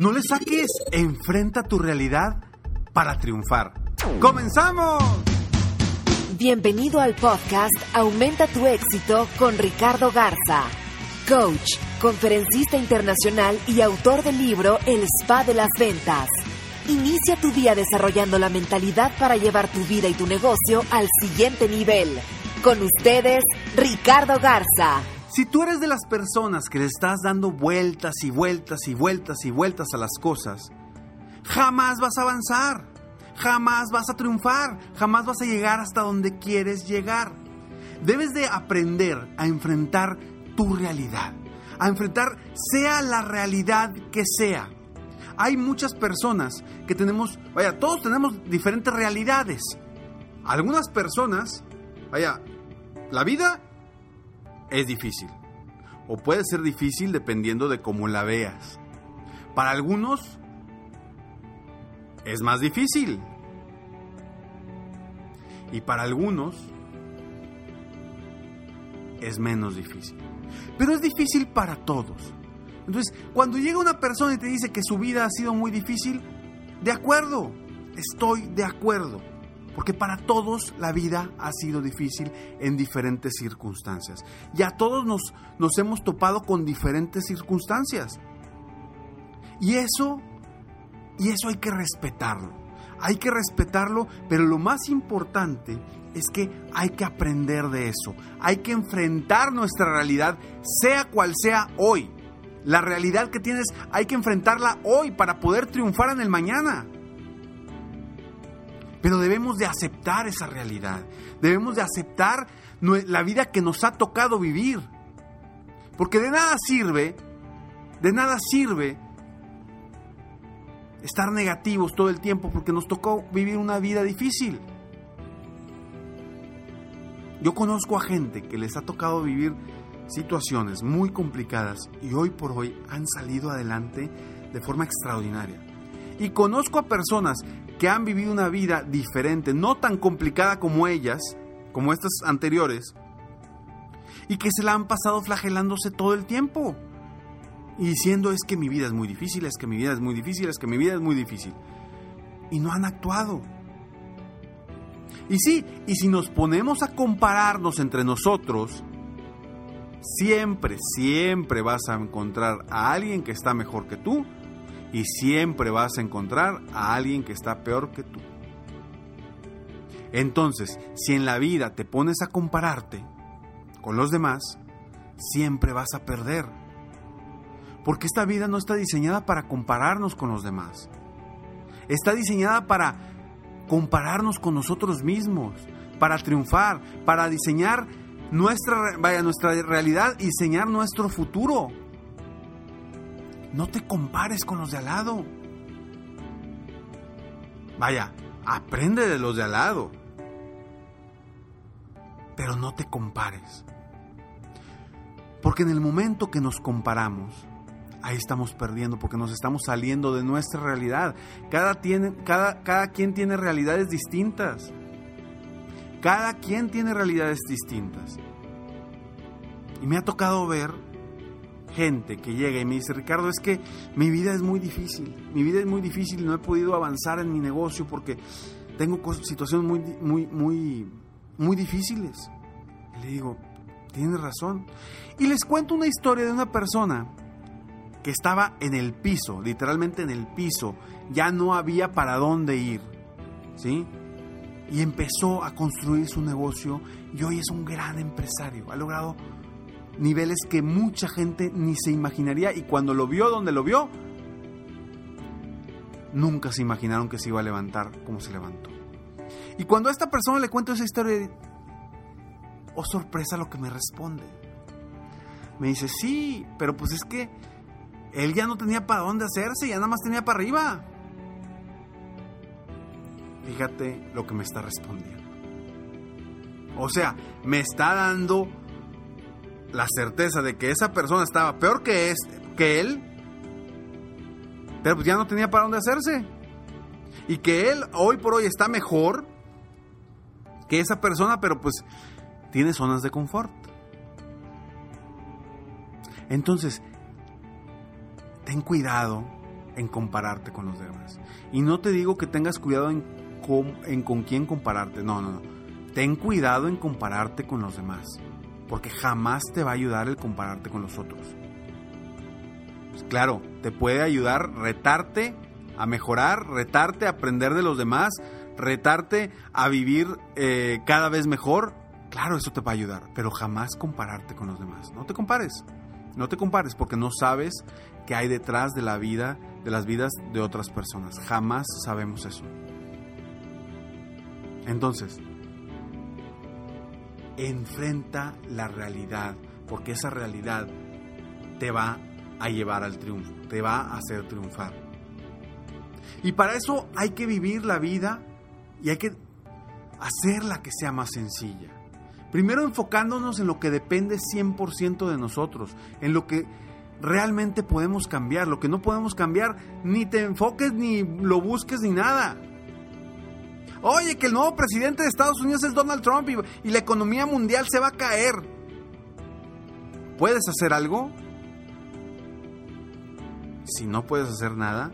No le saques, enfrenta tu realidad para triunfar. ¡Comenzamos! Bienvenido al podcast Aumenta tu éxito con Ricardo Garza, coach, conferencista internacional y autor del libro El Spa de las Ventas. Inicia tu día desarrollando la mentalidad para llevar tu vida y tu negocio al siguiente nivel. Con ustedes, Ricardo Garza. Si tú eres de las personas que le estás dando vueltas y vueltas y vueltas y vueltas a las cosas, jamás vas a avanzar, jamás vas a triunfar, jamás vas a llegar hasta donde quieres llegar. Debes de aprender a enfrentar tu realidad, a enfrentar sea la realidad que sea. Hay muchas personas que tenemos, vaya, todos tenemos diferentes realidades. Algunas personas, vaya, la vida es difícil. O puede ser difícil dependiendo de cómo la veas. Para algunos es más difícil. Y para algunos es menos difícil. Pero es difícil para todos. Entonces, cuando llega una persona y te dice que su vida ha sido muy difícil, de acuerdo, estoy de acuerdo. Porque para todos la vida ha sido difícil en diferentes circunstancias. Y a todos nos, nos hemos topado con diferentes circunstancias. Y eso, y eso hay que respetarlo. Hay que respetarlo, pero lo más importante es que hay que aprender de eso. Hay que enfrentar nuestra realidad, sea cual sea hoy. La realidad que tienes hay que enfrentarla hoy para poder triunfar en el mañana. Pero debemos de aceptar esa realidad. Debemos de aceptar la vida que nos ha tocado vivir. Porque de nada sirve, de nada sirve estar negativos todo el tiempo porque nos tocó vivir una vida difícil. Yo conozco a gente que les ha tocado vivir situaciones muy complicadas y hoy por hoy han salido adelante de forma extraordinaria. Y conozco a personas que han vivido una vida diferente, no tan complicada como ellas, como estas anteriores, y que se la han pasado flagelándose todo el tiempo. Y diciendo es que mi vida es muy difícil, es que mi vida es muy difícil, es que mi vida es muy difícil. Y no han actuado. Y sí, y si nos ponemos a compararnos entre nosotros, siempre, siempre vas a encontrar a alguien que está mejor que tú y siempre vas a encontrar a alguien que está peor que tú. Entonces, si en la vida te pones a compararte con los demás, siempre vas a perder. Porque esta vida no está diseñada para compararnos con los demás. Está diseñada para compararnos con nosotros mismos, para triunfar, para diseñar nuestra, vaya, nuestra realidad y diseñar nuestro futuro. No te compares con los de al lado. Vaya, aprende de los de al lado. Pero no te compares. Porque en el momento que nos comparamos, ahí estamos perdiendo porque nos estamos saliendo de nuestra realidad. Cada, cada quien tiene realidades distintas. Cada quien tiene realidades distintas. Y me ha tocado ver gente que llega y me dice, Ricardo, es que mi vida es muy difícil, mi vida es muy difícil y no he podido avanzar en mi negocio porque tengo situaciones muy, muy, muy, muy difíciles. le digo, tienes razón. Y les cuento una historia de una persona que estaba en el piso, literalmente en el piso, ya no había para dónde ir, ¿sí? Y empezó a construir su negocio y hoy es un gran empresario, ha logrado niveles que mucha gente ni se imaginaría y cuando lo vio donde lo vio, nunca se imaginaron que se iba a levantar como se levantó. Y cuando a esta persona le cuento esa historia, oh sorpresa lo que me responde. Me dice, sí, pero pues es que él ya no tenía para dónde hacerse, ya nada más tenía para arriba. Fíjate lo que me está respondiendo. O sea, me está dando la certeza de que esa persona estaba peor que, es, que él, pero pues ya no tenía para dónde hacerse. Y que él hoy por hoy está mejor que esa persona, pero pues tiene zonas de confort. Entonces, ten cuidado en compararte con los demás. Y no te digo que tengas cuidado en con, con quién compararte, no, no, no. Ten cuidado en compararte con los demás, porque jamás te va a ayudar el compararte con los otros. Pues claro, te puede ayudar retarte a mejorar, retarte a aprender de los demás, retarte a vivir eh, cada vez mejor. Claro, eso te va a ayudar, pero jamás compararte con los demás. No te compares, no te compares porque no sabes qué hay detrás de la vida, de las vidas de otras personas. Jamás sabemos eso. Entonces, enfrenta la realidad, porque esa realidad te va a llevar al triunfo, te va a hacer triunfar. Y para eso hay que vivir la vida y hay que hacerla que sea más sencilla. Primero enfocándonos en lo que depende 100% de nosotros, en lo que realmente podemos cambiar, lo que no podemos cambiar, ni te enfoques, ni lo busques, ni nada. Oye, que el nuevo presidente de Estados Unidos es Donald Trump y, la economía mundial se va a caer. ¿Puedes hacer algo? Si no puedes hacer nada,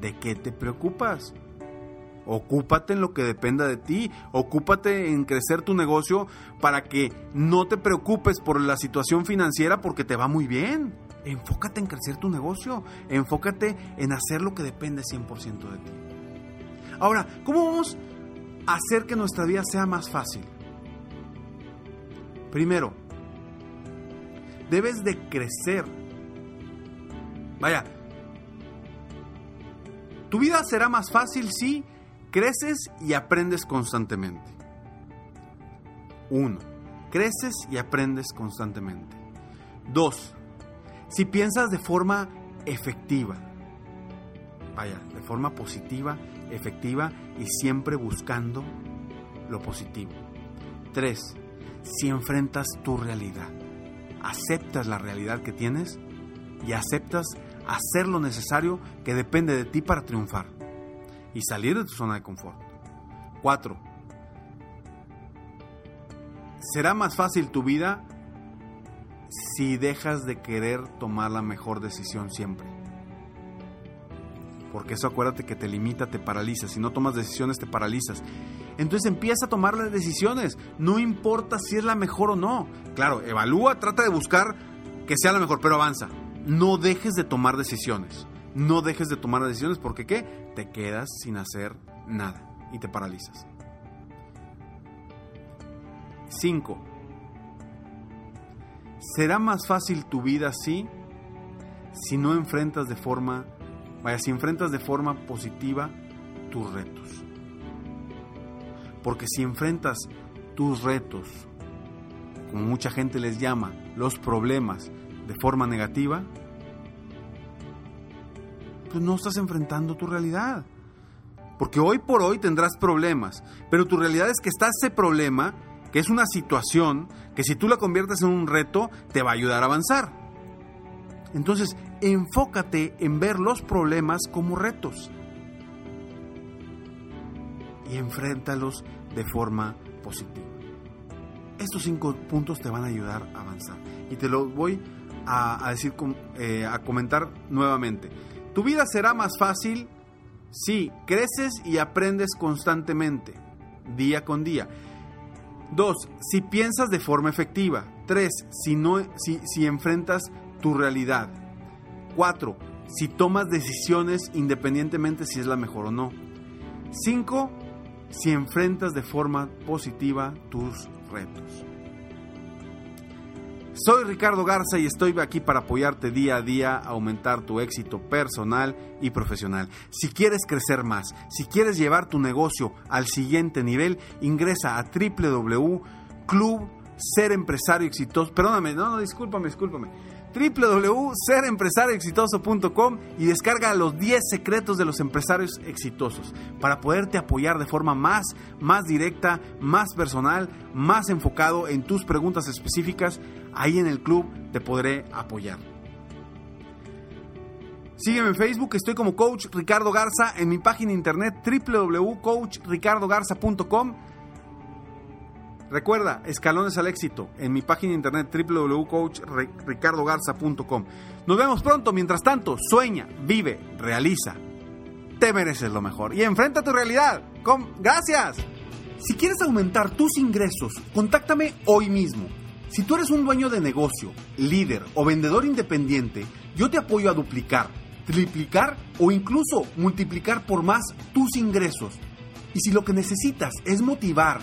¿de qué te preocupas? Ocúpate en lo que dependa de ti, ocúpate en crecer tu negocio para que no te preocupes por la situación financiera porque te va muy bien. Enfócate en crecer tu negocio, enfócate en hacer lo que depende 100% de ti. Ahora, ¿cómo vamos hacer que nuestra vida sea más fácil? Primero, debes de crecer. Vaya, tu vida será más fácil si creces y aprendes constantemente. Uno, creces y aprendes constantemente. Dos, si piensas de forma efectiva, vaya, de forma positiva, efectiva y siempre buscando lo positivo. Tres, si enfrentas tu realidad, aceptas la realidad que tienes y aceptas hacer lo necesario que depende de ti para triunfar y salir de tu zona de confort. Cuatro, será más fácil tu vida si dejas de querer tomar la mejor decisión siempre. Porque eso acuérdate que te limita, te paraliza. Si no tomas decisiones, te paralizas. Entonces empieza a tomar las decisiones. No importa si es la mejor o no. Claro, evalúa, trata de buscar que sea la mejor, pero avanza. No dejes de tomar decisiones. No dejes de tomar decisiones porque ¿qué? Te quedas sin hacer nada y te paralizas. 5 será más fácil tu vida así si no enfrentas de forma, vaya, si enfrentas de forma positiva tus retos. Porque si enfrentas tus retos, como mucha gente les llama, los problemas, de forma negativa, pues no estás enfrentando tu realidad. Porque hoy por hoy tendrás problemas, pero tu realidad es que está ese problema que es una situación que si tú la conviertes en un reto, te va a ayudar a avanzar. Entonces, enfócate en ver los problemas como retos y enfréntalos de forma positiva. Estos cinco puntos te van a ayudar a avanzar y te lo voy a, decir, eh, a comentar nuevamente. Tu vida será más fácil si creces y aprendes constantemente, día con día. Dos, si piensas de forma efectiva. Tres, si, no, si, si enfrentas tu realidad. 4. Si tomas decisiones independientemente si es la mejor o no. 5. Si enfrentas de forma positiva tus retos. Soy Ricardo Garza y estoy aquí para apoyarte día a día a aumentar tu éxito personal y profesional. Si quieres crecer más, si quieres llevar tu negocio al siguiente nivel, ingresa a www.clubserempresarioexitoso. Perdóname, no, no, discúlpame, discúlpame www.serempresarioexitoso.com y descarga los 10 secretos de los empresarios exitosos para poderte apoyar de forma más, más directa, más personal, más enfocado en tus preguntas específicas. Ahí en el club te podré apoyar. Sígueme en Facebook, estoy como Coach Ricardo Garza, en mi página internet www.coachricardogarza.com Recuerda, escalones al éxito en mi página de internet www.coachricardogarza.com. Nos vemos pronto. Mientras tanto, sueña, vive, realiza. Te mereces lo mejor y enfrenta tu realidad. Gracias. Si quieres aumentar tus ingresos, contáctame hoy mismo. Si tú eres un dueño de negocio, líder o vendedor independiente, yo te apoyo a duplicar, triplicar o incluso multiplicar por más tus ingresos. Y si lo que necesitas es motivar,